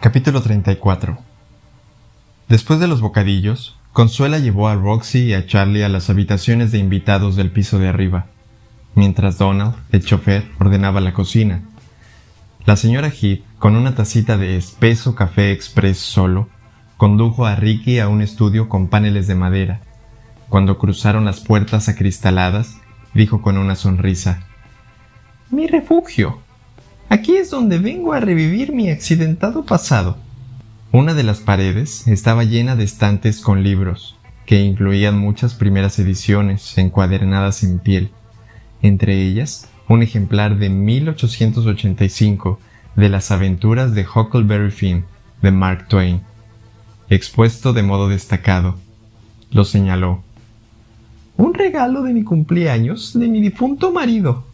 Capítulo 34 Después de los bocadillos, Consuela llevó a Roxy y a Charlie a las habitaciones de invitados del piso de arriba, mientras Donald, el chofer, ordenaba la cocina. La señora Heath, con una tacita de espeso café express solo, condujo a Ricky a un estudio con paneles de madera. Cuando cruzaron las puertas acristaladas, dijo con una sonrisa, Mi refugio. Aquí es donde vengo a revivir mi accidentado pasado. Una de las paredes estaba llena de estantes con libros, que incluían muchas primeras ediciones encuadernadas en piel, entre ellas un ejemplar de 1885 de las aventuras de Huckleberry Finn de Mark Twain, expuesto de modo destacado. Lo señaló. Un regalo de mi cumpleaños de mi difunto marido.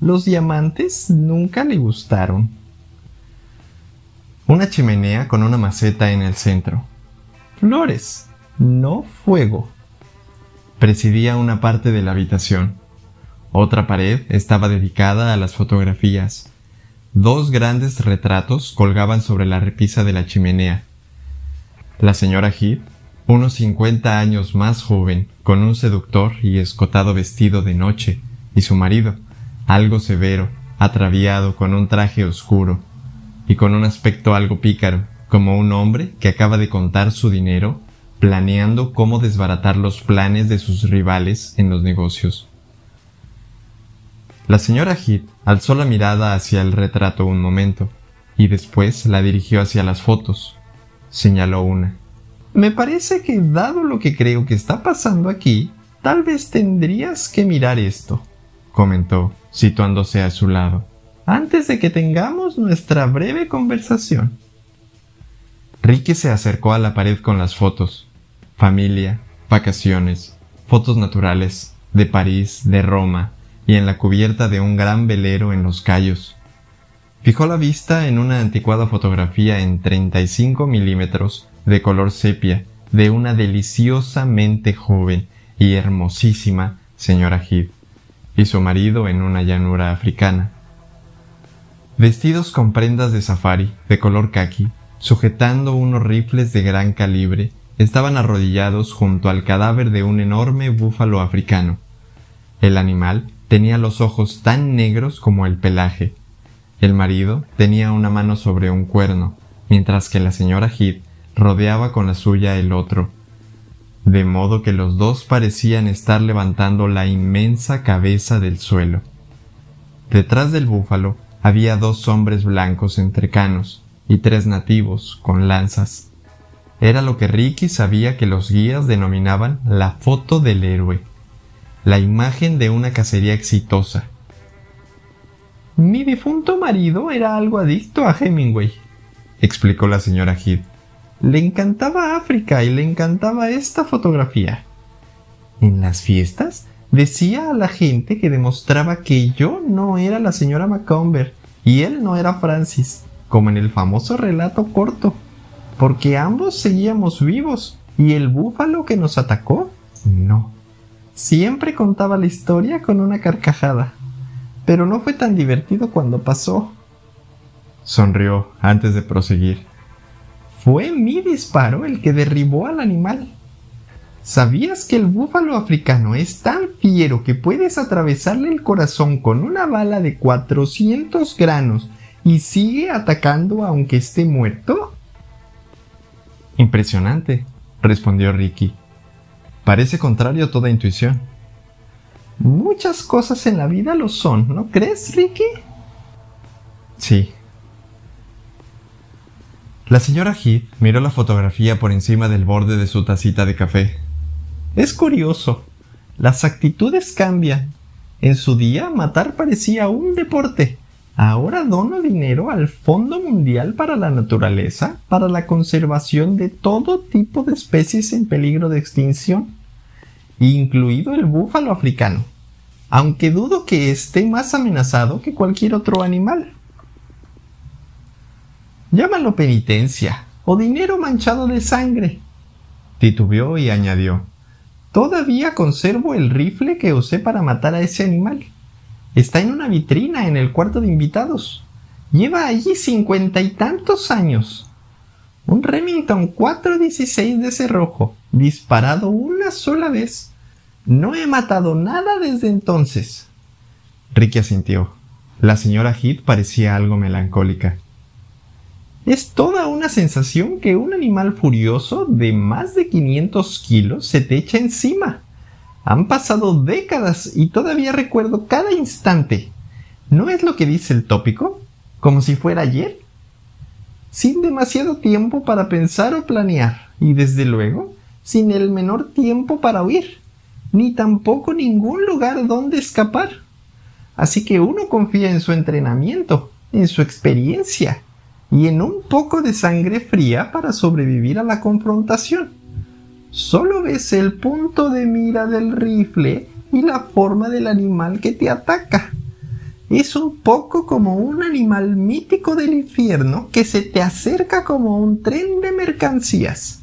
Los diamantes nunca le gustaron. Una chimenea con una maceta en el centro. Flores, no fuego. Presidía una parte de la habitación. Otra pared estaba dedicada a las fotografías. Dos grandes retratos colgaban sobre la repisa de la chimenea. La señora Heath, unos cincuenta años más joven, con un seductor y escotado vestido de noche, y su marido, algo severo, atraviado con un traje oscuro y con un aspecto algo pícaro, como un hombre que acaba de contar su dinero planeando cómo desbaratar los planes de sus rivales en los negocios. La señora Heath alzó la mirada hacia el retrato un momento y después la dirigió hacia las fotos. Señaló una. Me parece que, dado lo que creo que está pasando aquí, tal vez tendrías que mirar esto, comentó situándose a su lado, antes de que tengamos nuestra breve conversación. Ricky se acercó a la pared con las fotos. Familia, vacaciones, fotos naturales, de París, de Roma, y en la cubierta de un gran velero en los Cayos. Fijó la vista en una anticuada fotografía en 35 milímetros de color sepia de una deliciosamente joven y hermosísima señora Heath y su marido en una llanura africana. Vestidos con prendas de safari de color khaki, sujetando unos rifles de gran calibre, estaban arrodillados junto al cadáver de un enorme búfalo africano. El animal tenía los ojos tan negros como el pelaje. El marido tenía una mano sobre un cuerno, mientras que la señora Heath rodeaba con la suya el otro, de modo que los dos parecían estar levantando la inmensa cabeza del suelo. Detrás del búfalo había dos hombres blancos entrecanos y tres nativos con lanzas. Era lo que Ricky sabía que los guías denominaban la foto del héroe, la imagen de una cacería exitosa. Mi difunto marido era algo adicto a Hemingway, explicó la señora Heath. Le encantaba África y le encantaba esta fotografía. En las fiestas decía a la gente que demostraba que yo no era la señora Macomber y él no era Francis, como en el famoso relato corto, porque ambos seguíamos vivos y el búfalo que nos atacó, no. Siempre contaba la historia con una carcajada, pero no fue tan divertido cuando pasó. Sonrió antes de proseguir. Fue mi disparo el que derribó al animal. ¿Sabías que el búfalo africano es tan fiero que puedes atravesarle el corazón con una bala de 400 granos y sigue atacando aunque esté muerto? Impresionante, respondió Ricky. Parece contrario a toda intuición. Muchas cosas en la vida lo son, ¿no crees, Ricky? Sí, la señora Heath miró la fotografía por encima del borde de su tacita de café. Es curioso. Las actitudes cambian. En su día matar parecía un deporte. Ahora dono dinero al Fondo Mundial para la Naturaleza para la conservación de todo tipo de especies en peligro de extinción, incluido el búfalo africano, aunque dudo que esté más amenazado que cualquier otro animal. Llámalo penitencia o dinero manchado de sangre. Titubeó y añadió Todavía conservo el rifle que usé para matar a ese animal. Está en una vitrina en el cuarto de invitados. Lleva allí cincuenta y tantos años. Un Remington 416 de cerrojo, disparado una sola vez. No he matado nada desde entonces. Ricky asintió. La señora Heath parecía algo melancólica. Es toda una sensación que un animal furioso de más de 500 kilos se te echa encima. Han pasado décadas y todavía recuerdo cada instante. ¿No es lo que dice el tópico? ¿Como si fuera ayer? Sin demasiado tiempo para pensar o planear, y desde luego, sin el menor tiempo para huir, ni tampoco ningún lugar donde escapar. Así que uno confía en su entrenamiento, en su experiencia, y en un poco de sangre fría para sobrevivir a la confrontación. Solo ves el punto de mira del rifle y la forma del animal que te ataca. Es un poco como un animal mítico del infierno que se te acerca como un tren de mercancías.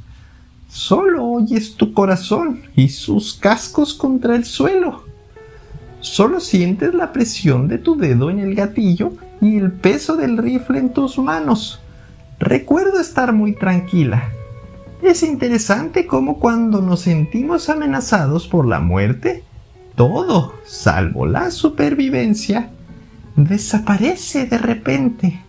Solo oyes tu corazón y sus cascos contra el suelo. Solo sientes la presión de tu dedo en el gatillo y el peso del rifle en tus manos. Recuerdo estar muy tranquila. Es interesante cómo cuando nos sentimos amenazados por la muerte, todo, salvo la supervivencia, desaparece de repente.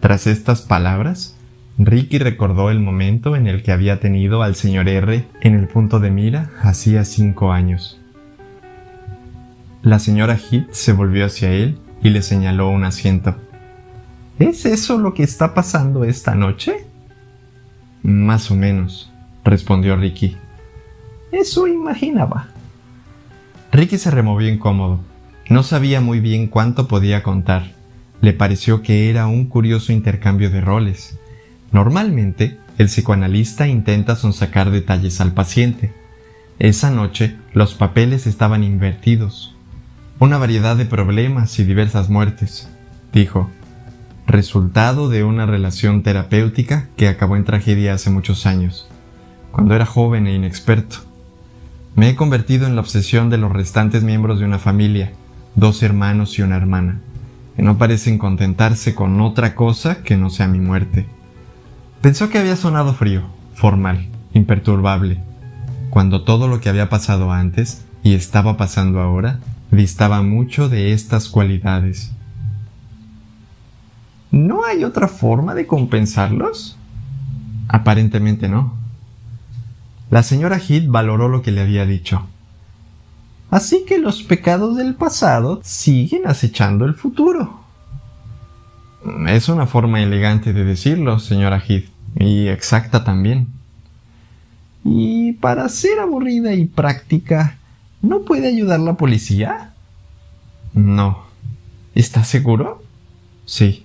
Tras estas palabras, Ricky recordó el momento en el que había tenido al señor R en el punto de mira hacía cinco años. La señora Heath se volvió hacia él y le señaló un asiento. ¿Es eso lo que está pasando esta noche? Más o menos, respondió Ricky. Eso imaginaba. Ricky se removió incómodo. No sabía muy bien cuánto podía contar. Le pareció que era un curioso intercambio de roles. Normalmente, el psicoanalista intenta sonsacar detalles al paciente. Esa noche, los papeles estaban invertidos. Una variedad de problemas y diversas muertes, dijo, resultado de una relación terapéutica que acabó en tragedia hace muchos años, cuando era joven e inexperto. Me he convertido en la obsesión de los restantes miembros de una familia, dos hermanos y una hermana, que no parecen contentarse con otra cosa que no sea mi muerte. Pensó que había sonado frío, formal, imperturbable, cuando todo lo que había pasado antes y estaba pasando ahora distaba mucho de estas cualidades. ¿No hay otra forma de compensarlos? Aparentemente no. La señora Heath valoró lo que le había dicho. Así que los pecados del pasado siguen acechando el futuro. Es una forma elegante de decirlo, señora Heath, y exacta también. Y para ser aburrida y práctica, ¿No puede ayudar la policía? No. ¿Estás seguro? Sí.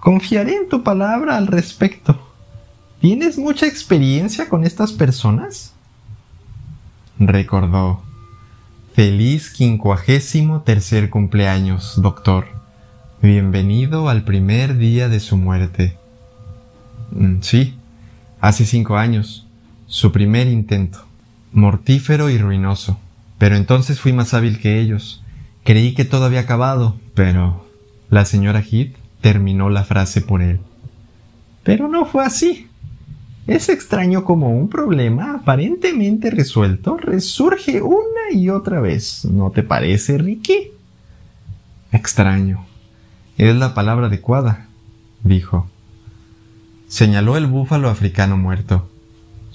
Confiaré en tu palabra al respecto. ¿Tienes mucha experiencia con estas personas? Recordó. Feliz quincuagésimo tercer cumpleaños, doctor. Bienvenido al primer día de su muerte. Mm, sí, hace cinco años. Su primer intento mortífero y ruinoso. Pero entonces fui más hábil que ellos. Creí que todo había acabado, pero la señora Heath terminó la frase por él. Pero no fue así. Es extraño como un problema aparentemente resuelto resurge una y otra vez. ¿No te parece, Ricky? Extraño. Es la palabra adecuada, dijo. Señaló el búfalo africano muerto.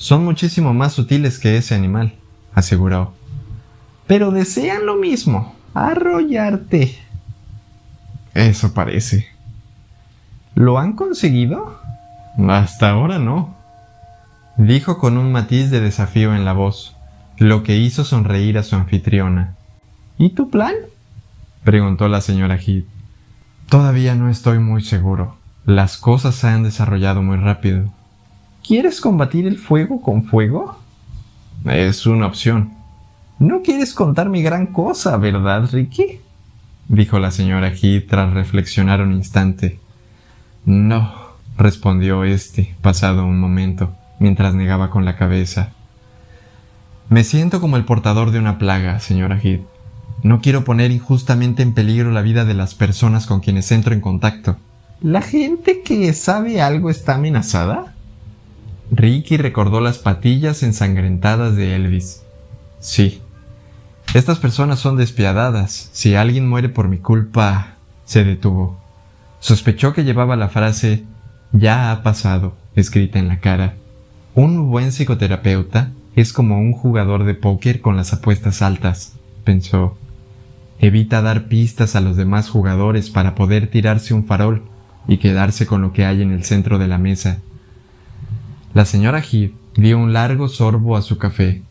Son muchísimo más sutiles que ese animal, aseguró. Pero desean lo mismo, arrollarte. Eso parece. ¿Lo han conseguido? Hasta ahora no. Dijo con un matiz de desafío en la voz, lo que hizo sonreír a su anfitriona. ¿Y tu plan? preguntó la señora Heath. Todavía no estoy muy seguro. Las cosas se han desarrollado muy rápido. ¿Quieres combatir el fuego con fuego? Es una opción. No quieres contarme gran cosa, ¿verdad, Ricky? dijo la señora Heath tras reflexionar un instante. No, respondió éste, pasado un momento, mientras negaba con la cabeza. Me siento como el portador de una plaga, señora Heath. No quiero poner injustamente en peligro la vida de las personas con quienes entro en contacto. ¿La gente que sabe algo está amenazada? Ricky recordó las patillas ensangrentadas de Elvis. Sí. Estas personas son despiadadas. Si alguien muere por mi culpa... se detuvo. Sospechó que llevaba la frase ya ha pasado escrita en la cara. Un buen psicoterapeuta es como un jugador de póker con las apuestas altas, pensó. Evita dar pistas a los demás jugadores para poder tirarse un farol y quedarse con lo que hay en el centro de la mesa. La señora Heath dio un largo sorbo a su café.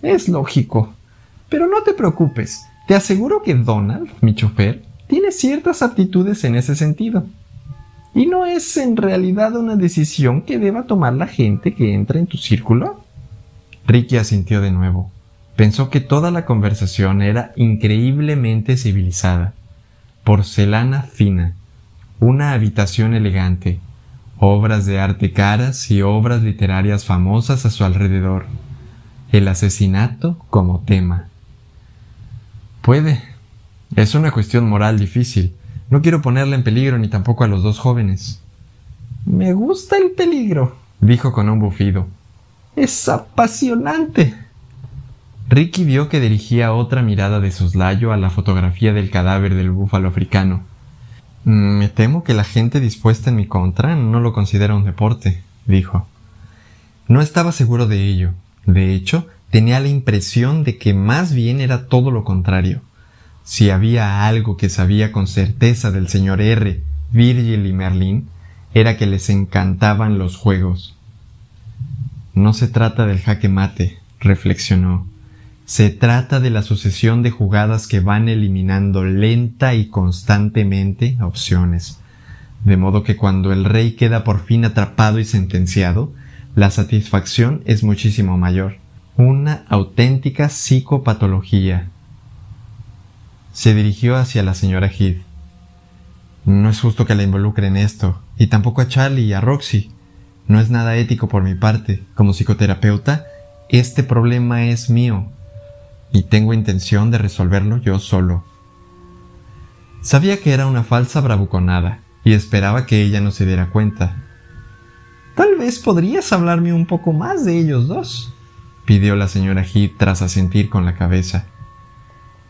Es lógico. Pero no te preocupes. Te aseguro que Donald, mi chofer, tiene ciertas aptitudes en ese sentido. ¿Y no es en realidad una decisión que deba tomar la gente que entra en tu círculo? Ricky asintió de nuevo. Pensó que toda la conversación era increíblemente civilizada. Porcelana fina, una habitación elegante, obras de arte caras y obras literarias famosas a su alrededor, el asesinato como tema. Puede. Es una cuestión moral difícil. No quiero ponerla en peligro ni tampoco a los dos jóvenes. Me gusta el peligro, dijo con un bufido. Es apasionante. Ricky vio que dirigía otra mirada de soslayo a la fotografía del cadáver del búfalo africano. Me temo que la gente dispuesta en mi contra no lo considera un deporte, dijo. No estaba seguro de ello. De hecho, tenía la impresión de que más bien era todo lo contrario. Si había algo que sabía con certeza del señor R, Virgil y Merlin, era que les encantaban los juegos. No se trata del jaque mate, reflexionó. Se trata de la sucesión de jugadas que van eliminando lenta y constantemente opciones, de modo que cuando el rey queda por fin atrapado y sentenciado, la satisfacción es muchísimo mayor. Una auténtica psicopatología. Se dirigió hacia la señora Heath. No es justo que la involucre en esto, y tampoco a Charlie y a Roxy. No es nada ético por mi parte. Como psicoterapeuta, este problema es mío, y tengo intención de resolverlo yo solo. Sabía que era una falsa bravuconada, y esperaba que ella no se diera cuenta. Tal vez podrías hablarme un poco más de ellos dos, pidió la señora Heath tras asentir con la cabeza.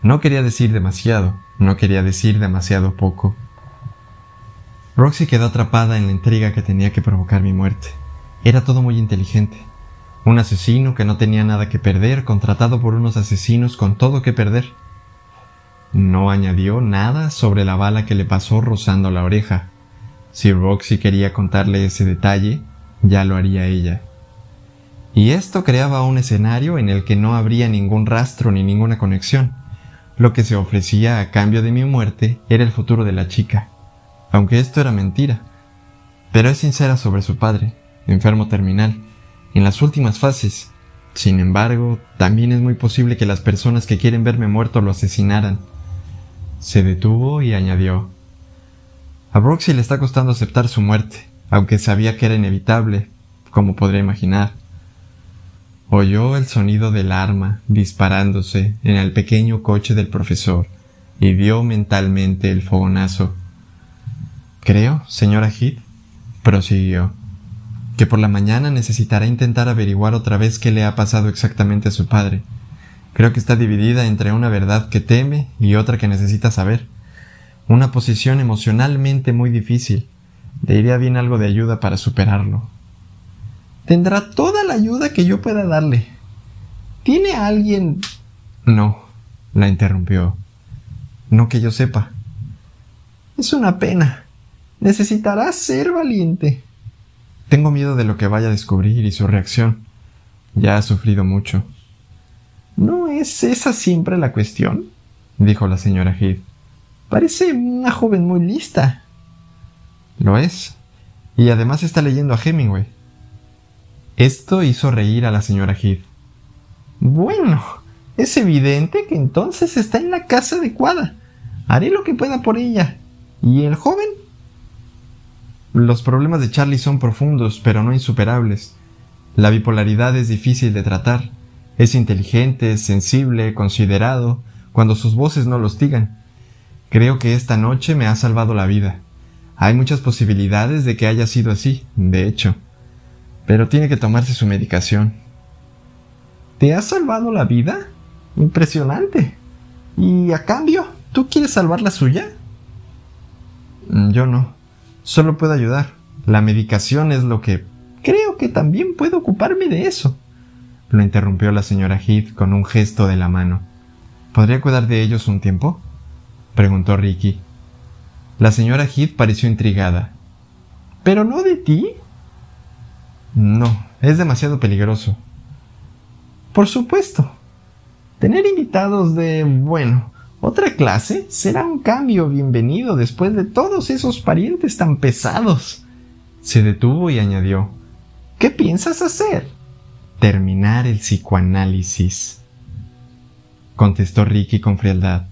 No quería decir demasiado, no quería decir demasiado poco. Roxy quedó atrapada en la intriga que tenía que provocar mi muerte. Era todo muy inteligente. Un asesino que no tenía nada que perder, contratado por unos asesinos con todo que perder. No añadió nada sobre la bala que le pasó rozando la oreja. Si Roxy quería contarle ese detalle, ya lo haría ella. Y esto creaba un escenario en el que no habría ningún rastro ni ninguna conexión. Lo que se ofrecía a cambio de mi muerte era el futuro de la chica, aunque esto era mentira. Pero es sincera sobre su padre, enfermo terminal, en las últimas fases. Sin embargo, también es muy posible que las personas que quieren verme muerto lo asesinaran. Se detuvo y añadió A Roxy le está costando aceptar su muerte, aunque sabía que era inevitable, como podría imaginar. Oyó el sonido del arma disparándose en el pequeño coche del profesor y vio mentalmente el fogonazo. Creo, señora Heath, prosiguió, que por la mañana necesitará intentar averiguar otra vez qué le ha pasado exactamente a su padre. Creo que está dividida entre una verdad que teme y otra que necesita saber. Una posición emocionalmente muy difícil. Le iría bien algo de ayuda para superarlo. Tendrá toda la ayuda que yo pueda darle. ¿Tiene alguien... No, la interrumpió. No que yo sepa. Es una pena. Necesitará ser valiente. Tengo miedo de lo que vaya a descubrir y su reacción. Ya ha sufrido mucho. ¿No es esa siempre la cuestión? dijo la señora Heath. Parece una joven muy lista. Lo es. Y además está leyendo a Hemingway. Esto hizo reír a la señora Heath. Bueno, es evidente que entonces está en la casa adecuada. Haré lo que pueda por ella. ¿Y el joven? Los problemas de Charlie son profundos, pero no insuperables. La bipolaridad es difícil de tratar. Es inteligente, sensible, considerado, cuando sus voces no lo hostigan. Creo que esta noche me ha salvado la vida. Hay muchas posibilidades de que haya sido así, de hecho. Pero tiene que tomarse su medicación. ¿Te ha salvado la vida? Impresionante. ¿Y a cambio, tú quieres salvar la suya? Mm, yo no. Solo puedo ayudar. La medicación es lo que... Creo que también puedo ocuparme de eso. Lo interrumpió la señora Heath con un gesto de la mano. ¿Podría cuidar de ellos un tiempo? preguntó Ricky. La señora Heath pareció intrigada. ¿Pero no de ti? No, es demasiado peligroso. Por supuesto. Tener invitados de, bueno, otra clase será un cambio bienvenido después de todos esos parientes tan pesados. Se detuvo y añadió ¿Qué piensas hacer? Terminar el psicoanálisis. Contestó Ricky con frialdad.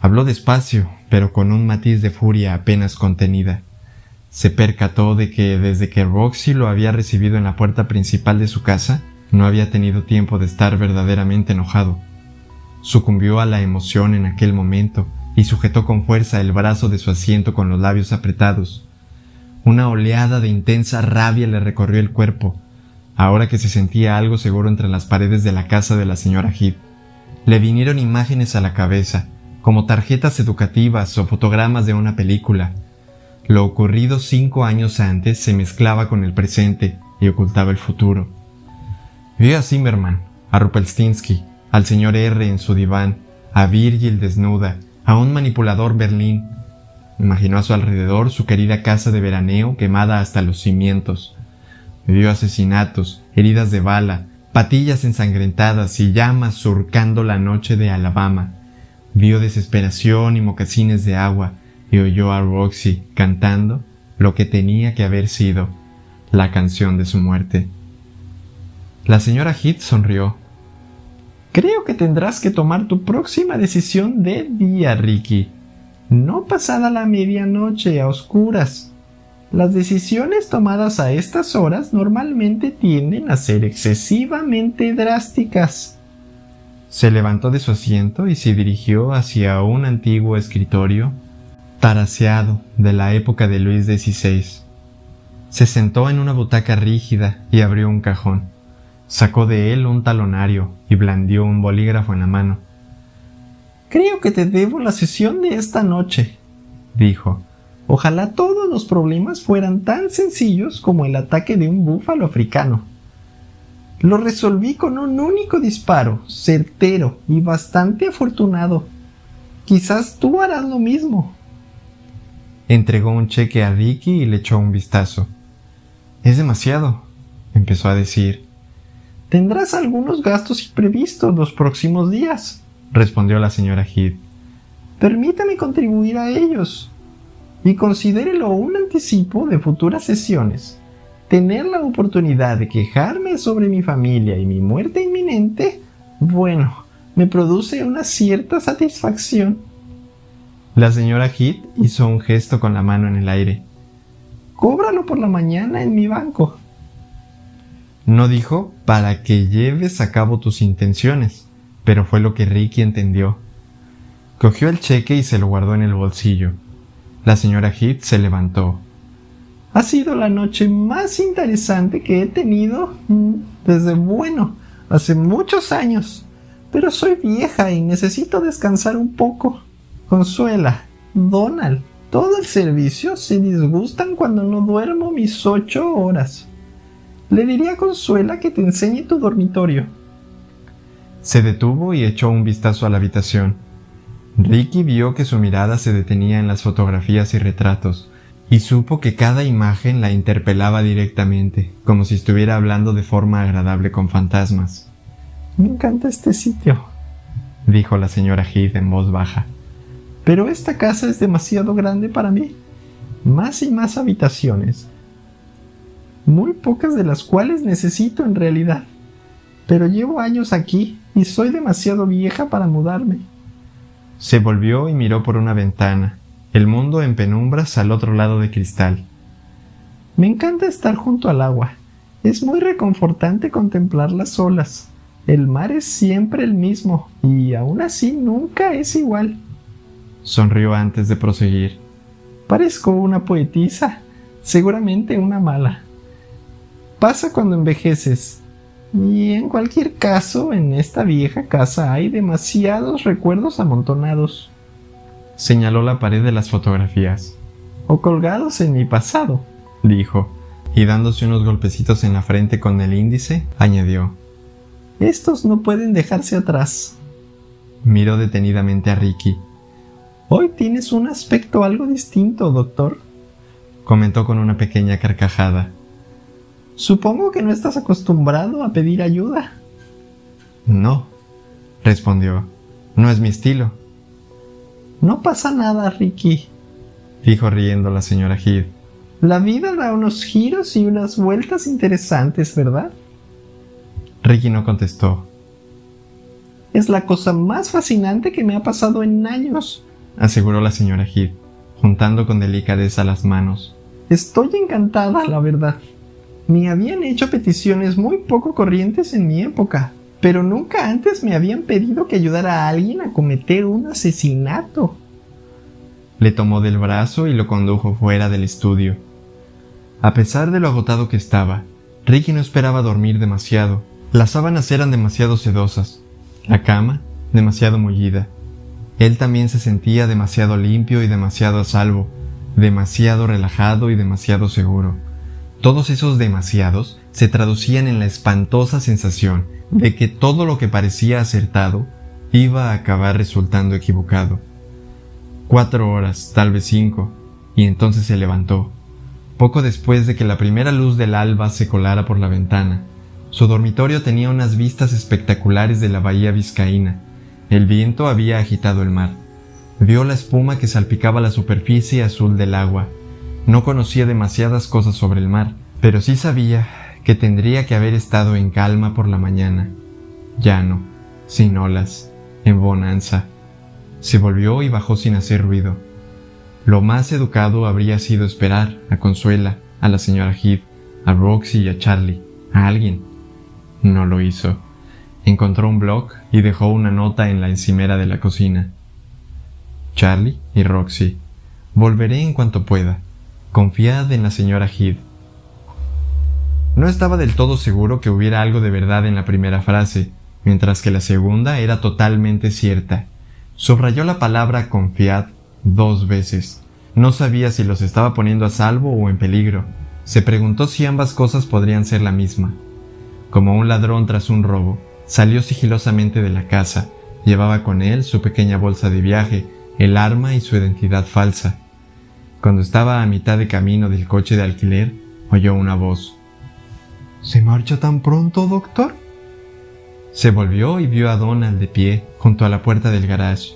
Habló despacio, pero con un matiz de furia apenas contenida. Se percató de que desde que Roxy lo había recibido en la puerta principal de su casa, no había tenido tiempo de estar verdaderamente enojado. Sucumbió a la emoción en aquel momento y sujetó con fuerza el brazo de su asiento con los labios apretados. Una oleada de intensa rabia le recorrió el cuerpo, ahora que se sentía algo seguro entre las paredes de la casa de la señora Heath. Le vinieron imágenes a la cabeza, como tarjetas educativas o fotogramas de una película. Lo ocurrido cinco años antes se mezclaba con el presente y ocultaba el futuro. Vio a Zimmerman, a Rupelstinsky, al señor R en su diván, a Virgil desnuda, a un manipulador Berlín. Imaginó a su alrededor su querida casa de veraneo quemada hasta los cimientos. Vio asesinatos, heridas de bala, patillas ensangrentadas y llamas surcando la noche de Alabama. Vio desesperación y mocasines de agua y oyó a Roxy cantando lo que tenía que haber sido la canción de su muerte. La señora Heath sonrió Creo que tendrás que tomar tu próxima decisión de día, Ricky. No pasada la medianoche a oscuras. Las decisiones tomadas a estas horas normalmente tienden a ser excesivamente drásticas. Se levantó de su asiento y se dirigió hacia un antiguo escritorio taraseado de la época de Luis XVI. Se sentó en una butaca rígida y abrió un cajón. Sacó de él un talonario y blandió un bolígrafo en la mano. Creo que te debo la sesión de esta noche, dijo. Ojalá todos los problemas fueran tan sencillos como el ataque de un búfalo africano. Lo resolví con un único disparo, certero y bastante afortunado. Quizás tú harás lo mismo. Entregó un cheque a Ricky y le echó un vistazo. Es demasiado, empezó a decir. Tendrás algunos gastos imprevistos los próximos días, respondió la señora Heath. Permítame contribuir a ellos. Y considérelo un anticipo de futuras sesiones. Tener la oportunidad de quejarme sobre mi familia y mi muerte inminente, bueno, me produce una cierta satisfacción. La señora Heath hizo un gesto con la mano en el aire. Cóbralo por la mañana en mi banco. No dijo para que lleves a cabo tus intenciones, pero fue lo que Ricky entendió. Cogió el cheque y se lo guardó en el bolsillo. La señora Heath se levantó. Ha sido la noche más interesante que he tenido mm, desde, bueno, hace muchos años. Pero soy vieja y necesito descansar un poco. Consuela, Donald, todo el servicio se disgustan cuando no duermo mis ocho horas. Le diría a Consuela que te enseñe tu dormitorio. Se detuvo y echó un vistazo a la habitación. Ricky vio que su mirada se detenía en las fotografías y retratos, y supo que cada imagen la interpelaba directamente, como si estuviera hablando de forma agradable con fantasmas. Me encanta este sitio, dijo la señora Heath en voz baja. Pero esta casa es demasiado grande para mí. Más y más habitaciones, muy pocas de las cuales necesito en realidad. Pero llevo años aquí y soy demasiado vieja para mudarme. Se volvió y miró por una ventana, el mundo en penumbras al otro lado de cristal. Me encanta estar junto al agua. Es muy reconfortante contemplar las olas, El mar es siempre el mismo y aún así nunca es igual. Sonrió antes de proseguir. Parezco una poetisa, seguramente una mala. Pasa cuando envejeces. Y en cualquier caso, en esta vieja casa hay demasiados recuerdos amontonados. Señaló la pared de las fotografías. O colgados en mi pasado, dijo, y dándose unos golpecitos en la frente con el índice, añadió. Estos no pueden dejarse atrás. Miró detenidamente a Ricky. Hoy tienes un aspecto algo distinto, doctor, comentó con una pequeña carcajada. Supongo que no estás acostumbrado a pedir ayuda. No, respondió. No es mi estilo. No pasa nada, Ricky, dijo riendo la señora Heath. La vida da unos giros y unas vueltas interesantes, ¿verdad? Ricky no contestó. Es la cosa más fascinante que me ha pasado en años, aseguró la señora Heath, juntando con delicadeza las manos. Estoy encantada, la verdad. Me habían hecho peticiones muy poco corrientes en mi época, pero nunca antes me habían pedido que ayudara a alguien a cometer un asesinato. Le tomó del brazo y lo condujo fuera del estudio. A pesar de lo agotado que estaba, Ricky no esperaba dormir demasiado las sábanas eran demasiado sedosas, la cama demasiado mullida. Él también se sentía demasiado limpio y demasiado a salvo, demasiado relajado y demasiado seguro. Todos esos demasiados se traducían en la espantosa sensación de que todo lo que parecía acertado iba a acabar resultando equivocado. Cuatro horas, tal vez cinco, y entonces se levantó, poco después de que la primera luz del alba se colara por la ventana, su dormitorio tenía unas vistas espectaculares de la bahía vizcaína. El viento había agitado el mar. Vio la espuma que salpicaba la superficie azul del agua. No conocía demasiadas cosas sobre el mar, pero sí sabía que tendría que haber estado en calma por la mañana. Llano, sin olas, en bonanza. Se volvió y bajó sin hacer ruido. Lo más educado habría sido esperar a Consuela, a la señora Heath, a Roxy y a Charlie, a alguien no lo hizo. Encontró un blog y dejó una nota en la encimera de la cocina. Charlie y Roxy. Volveré en cuanto pueda. Confiad en la señora Heath. No estaba del todo seguro que hubiera algo de verdad en la primera frase, mientras que la segunda era totalmente cierta. Subrayó la palabra confiad dos veces. No sabía si los estaba poniendo a salvo o en peligro. Se preguntó si ambas cosas podrían ser la misma. Como un ladrón tras un robo, salió sigilosamente de la casa. Llevaba con él su pequeña bolsa de viaje, el arma y su identidad falsa. Cuando estaba a mitad de camino del coche de alquiler, oyó una voz. ¿Se marcha tan pronto, doctor? Se volvió y vio a Donald de pie junto a la puerta del garage.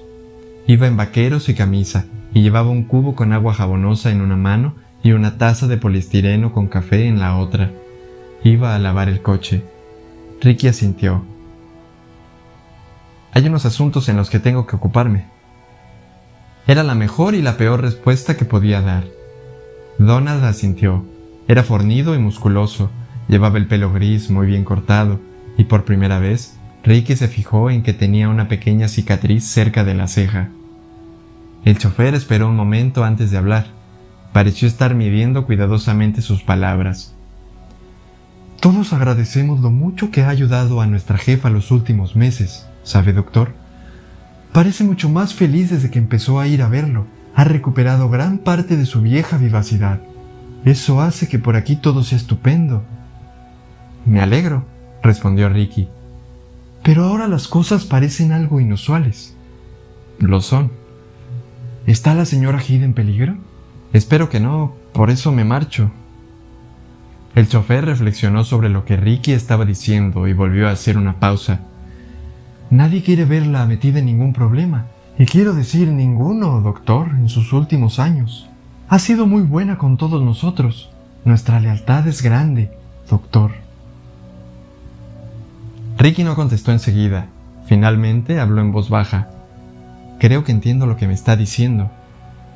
Iba en vaqueros y camisa, y llevaba un cubo con agua jabonosa en una mano y una taza de poliestireno con café en la otra. Iba a lavar el coche. Ricky asintió. Hay unos asuntos en los que tengo que ocuparme. Era la mejor y la peor respuesta que podía dar. Donald asintió. Era fornido y musculoso, llevaba el pelo gris muy bien cortado, y por primera vez Ricky se fijó en que tenía una pequeña cicatriz cerca de la ceja. El chofer esperó un momento antes de hablar. Pareció estar midiendo cuidadosamente sus palabras. Todos agradecemos lo mucho que ha ayudado a nuestra jefa los últimos meses, ¿sabe, doctor? Parece mucho más feliz desde que empezó a ir a verlo. Ha recuperado gran parte de su vieja vivacidad. Eso hace que por aquí todo sea estupendo. Me alegro, respondió Ricky. Pero ahora las cosas parecen algo inusuales. Lo son. ¿Está la señora Heath en peligro? Espero que no, por eso me marcho. El chofer reflexionó sobre lo que Ricky estaba diciendo y volvió a hacer una pausa. Nadie quiere verla metida en ningún problema. Y quiero decir ninguno, doctor, en sus últimos años. Ha sido muy buena con todos nosotros. Nuestra lealtad es grande, doctor. Ricky no contestó enseguida. Finalmente habló en voz baja. Creo que entiendo lo que me está diciendo.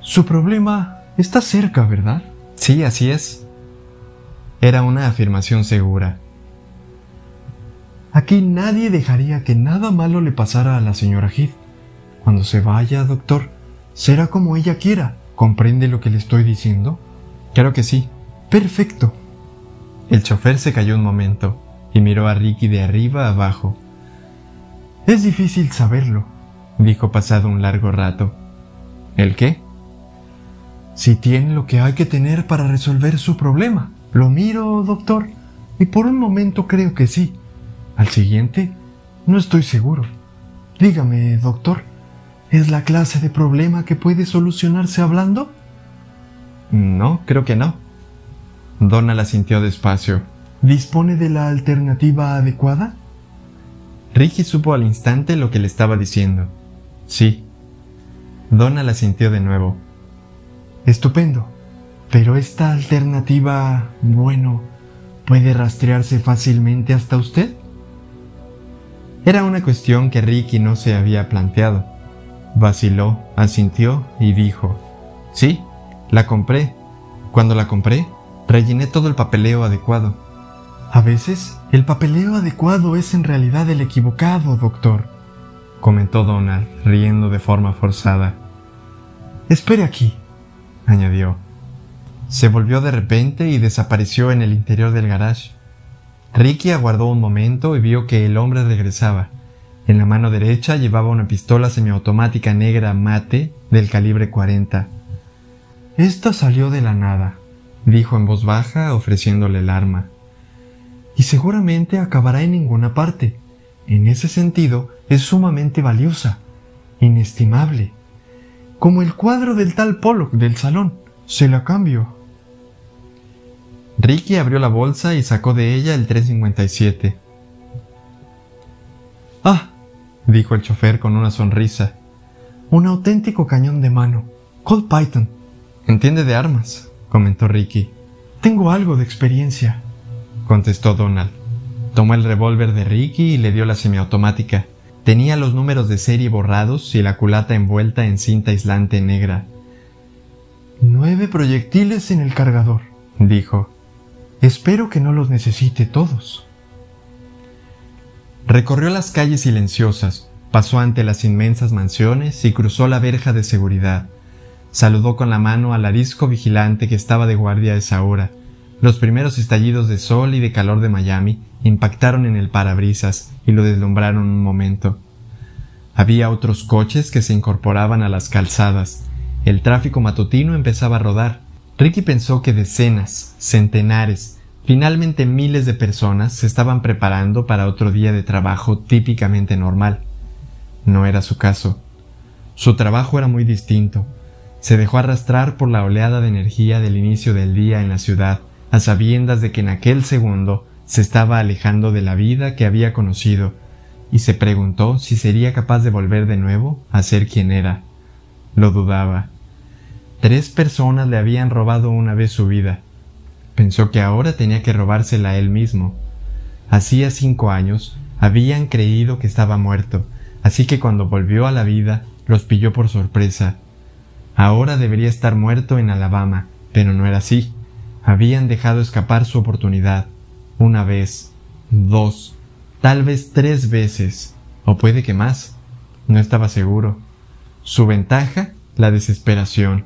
Su problema está cerca, ¿verdad? Sí, así es. Era una afirmación segura. Aquí nadie dejaría que nada malo le pasara a la señora Heath. Cuando se vaya, doctor, será como ella quiera. ¿Comprende lo que le estoy diciendo? Claro que sí. Perfecto. El chofer se cayó un momento y miró a Ricky de arriba abajo. Es difícil saberlo, dijo pasado un largo rato. ¿El qué? Si tiene lo que hay que tener para resolver su problema. Lo miro, doctor, y por un momento creo que sí. Al siguiente, no estoy seguro. Dígame, doctor, ¿es la clase de problema que puede solucionarse hablando? No, creo que no. Donna la sintió despacio. ¿Dispone de la alternativa adecuada? Ricky supo al instante lo que le estaba diciendo. Sí. Donna la sintió de nuevo. Estupendo. Pero esta alternativa, bueno, ¿puede rastrearse fácilmente hasta usted? Era una cuestión que Ricky no se había planteado. Vaciló, asintió y dijo, Sí, la compré. Cuando la compré, rellené todo el papeleo adecuado. A veces, el papeleo adecuado es en realidad el equivocado, doctor, comentó Donald, riendo de forma forzada. Espere aquí, añadió. Se volvió de repente y desapareció en el interior del garage. Ricky aguardó un momento y vio que el hombre regresaba. En la mano derecha llevaba una pistola semiautomática negra mate del calibre 40. Esta salió de la nada, dijo en voz baja, ofreciéndole el arma. Y seguramente acabará en ninguna parte. En ese sentido, es sumamente valiosa, inestimable. Como el cuadro del tal Pollock del salón. Se la cambio. Ricky abrió la bolsa y sacó de ella el 357. Ah, dijo el chofer con una sonrisa. Un auténtico cañón de mano. Colt Python. Entiende de armas, comentó Ricky. Tengo algo de experiencia, contestó Donald. Tomó el revólver de Ricky y le dio la semiautomática. Tenía los números de serie borrados y la culata envuelta en cinta aislante negra. Nueve proyectiles en el cargador, dijo. Espero que no los necesite todos. Recorrió las calles silenciosas, pasó ante las inmensas mansiones y cruzó la verja de seguridad. Saludó con la mano al arisco vigilante que estaba de guardia a esa hora. Los primeros estallidos de sol y de calor de Miami impactaron en el parabrisas y lo deslumbraron un momento. Había otros coches que se incorporaban a las calzadas. El tráfico matutino empezaba a rodar. Ricky pensó que decenas, centenares, finalmente miles de personas se estaban preparando para otro día de trabajo típicamente normal. No era su caso. Su trabajo era muy distinto. Se dejó arrastrar por la oleada de energía del inicio del día en la ciudad, a sabiendas de que en aquel segundo se estaba alejando de la vida que había conocido, y se preguntó si sería capaz de volver de nuevo a ser quien era. Lo dudaba. Tres personas le habían robado una vez su vida. Pensó que ahora tenía que robársela él mismo. Hacía cinco años habían creído que estaba muerto, así que cuando volvió a la vida los pilló por sorpresa. Ahora debería estar muerto en Alabama, pero no era así. Habían dejado escapar su oportunidad. Una vez, dos, tal vez tres veces, o puede que más. No estaba seguro. Su ventaja, la desesperación.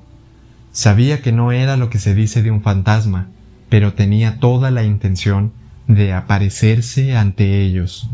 Sabía que no era lo que se dice de un fantasma, pero tenía toda la intención de aparecerse ante ellos.